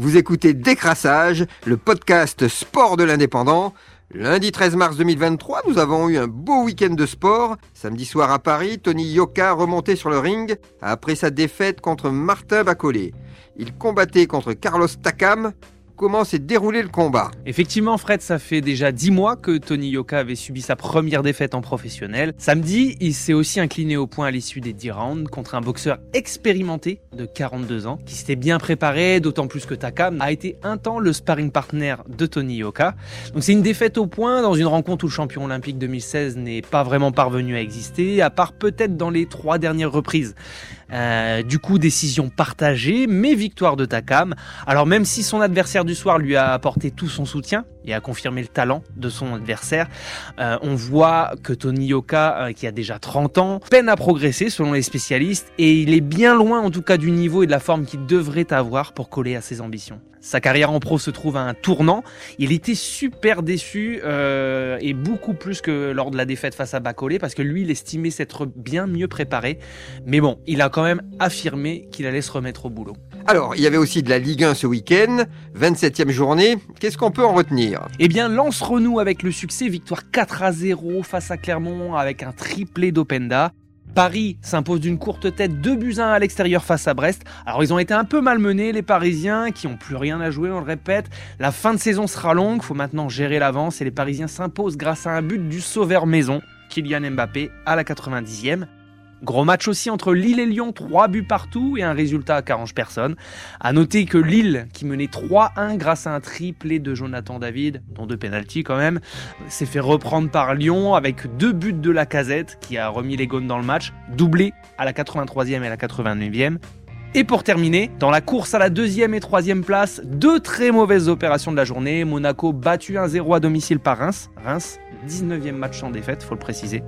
Vous écoutez Décrassage, le podcast sport de l'indépendant. Lundi 13 mars 2023, nous avons eu un beau week-end de sport. Samedi soir à Paris, Tony Yoka remontait sur le ring après sa défaite contre Martin Bacolé. Il combattait contre Carlos Takam, comment s'est déroulé le combat. Effectivement, Fred, ça fait déjà 10 mois que Tony Yoka avait subi sa première défaite en professionnel. Samedi, il s'est aussi incliné au point à l'issue des 10 rounds contre un boxeur expérimenté de 42 ans qui s'était bien préparé, d'autant plus que Takam a été un temps le sparring partner de Tony Yoka. Donc c'est une défaite au point dans une rencontre où le champion olympique 2016 n'est pas vraiment parvenu à exister, à part peut-être dans les trois dernières reprises. Euh, du coup, décision partagée, mais victoire de Takam. Alors même si son adversaire du soir lui a apporté tout son soutien et a confirmé le talent de son adversaire, euh, on voit que Tony Yoka, euh, qui a déjà 30 ans, peine à progresser selon les spécialistes et il est bien loin en tout cas du niveau et de la forme qu'il devrait avoir pour coller à ses ambitions. Sa carrière en pro se trouve à un tournant. Il était super déçu et beaucoup plus que lors de la défaite face à Bacolé parce que lui, il estimait s'être bien mieux préparé. Mais bon, il a quand même affirmé qu'il allait se remettre au boulot. Alors, il y avait aussi de la Ligue 1 ce week-end, 27e journée. Qu'est-ce qu'on peut en retenir? Eh bien, Lance renoue avec le succès, victoire 4 à 0 face à Clermont avec un triplé d'Openda. Paris s'impose d'une courte tête 2 buts 1 à l'extérieur face à Brest. Alors ils ont été un peu malmenés les Parisiens qui ont plus rien à jouer, on le répète. La fin de saison sera longue, faut maintenant gérer l'avance et les Parisiens s'imposent grâce à un but du sauveur maison, Kylian Mbappé à la 90e. Gros match aussi entre Lille et Lyon, 3 buts partout et un résultat qui arrange personne. À noter que Lille, qui menait 3-1 grâce à un triplé de Jonathan David, dont deux pénalties quand même, s'est fait reprendre par Lyon avec deux buts de la casette qui a remis les gones dans le match, doublé à la 83e et la 89e. Et pour terminer, dans la course à la deuxième et troisième place, deux très mauvaises opérations de la journée. Monaco battu 1-0 à domicile par Reims. Reims, 19e match sans défaite, faut le préciser.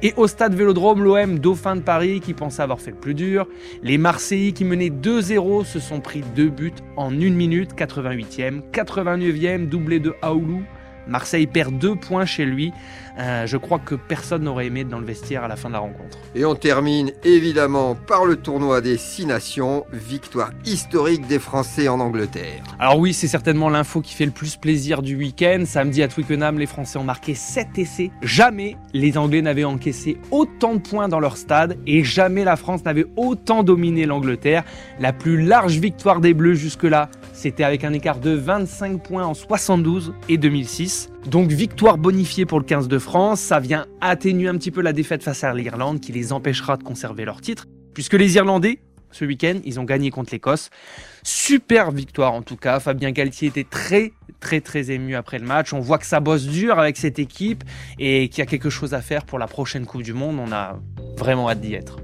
Et au stade Vélodrome, l'OM Dauphin de Paris qui pensait avoir fait le plus dur. Les Marseillais qui menaient 2-0 se sont pris deux buts en 1 minute, 88e, 89e, doublé de Aoulou. Marseille perd deux points chez lui. Euh, je crois que personne n'aurait aimé être dans le vestiaire à la fin de la rencontre. Et on termine évidemment par le tournoi des Six Nations, victoire historique des Français en Angleterre. Alors oui, c'est certainement l'info qui fait le plus plaisir du week-end. Samedi à Twickenham, les Français ont marqué 7 essais. Jamais les Anglais n'avaient encaissé autant de points dans leur stade et jamais la France n'avait autant dominé l'Angleterre. La plus large victoire des Bleus jusque-là, c'était avec un écart de 25 points en 72 et 2006. Donc victoire bonifiée pour le 15 de France, ça vient atténuer un petit peu la défaite face à l'Irlande qui les empêchera de conserver leur titre, puisque les Irlandais, ce week-end, ils ont gagné contre l'Écosse. Super victoire en tout cas, Fabien Galtier était très très très ému après le match, on voit que ça bosse dur avec cette équipe et qu'il y a quelque chose à faire pour la prochaine Coupe du Monde, on a vraiment hâte d'y être.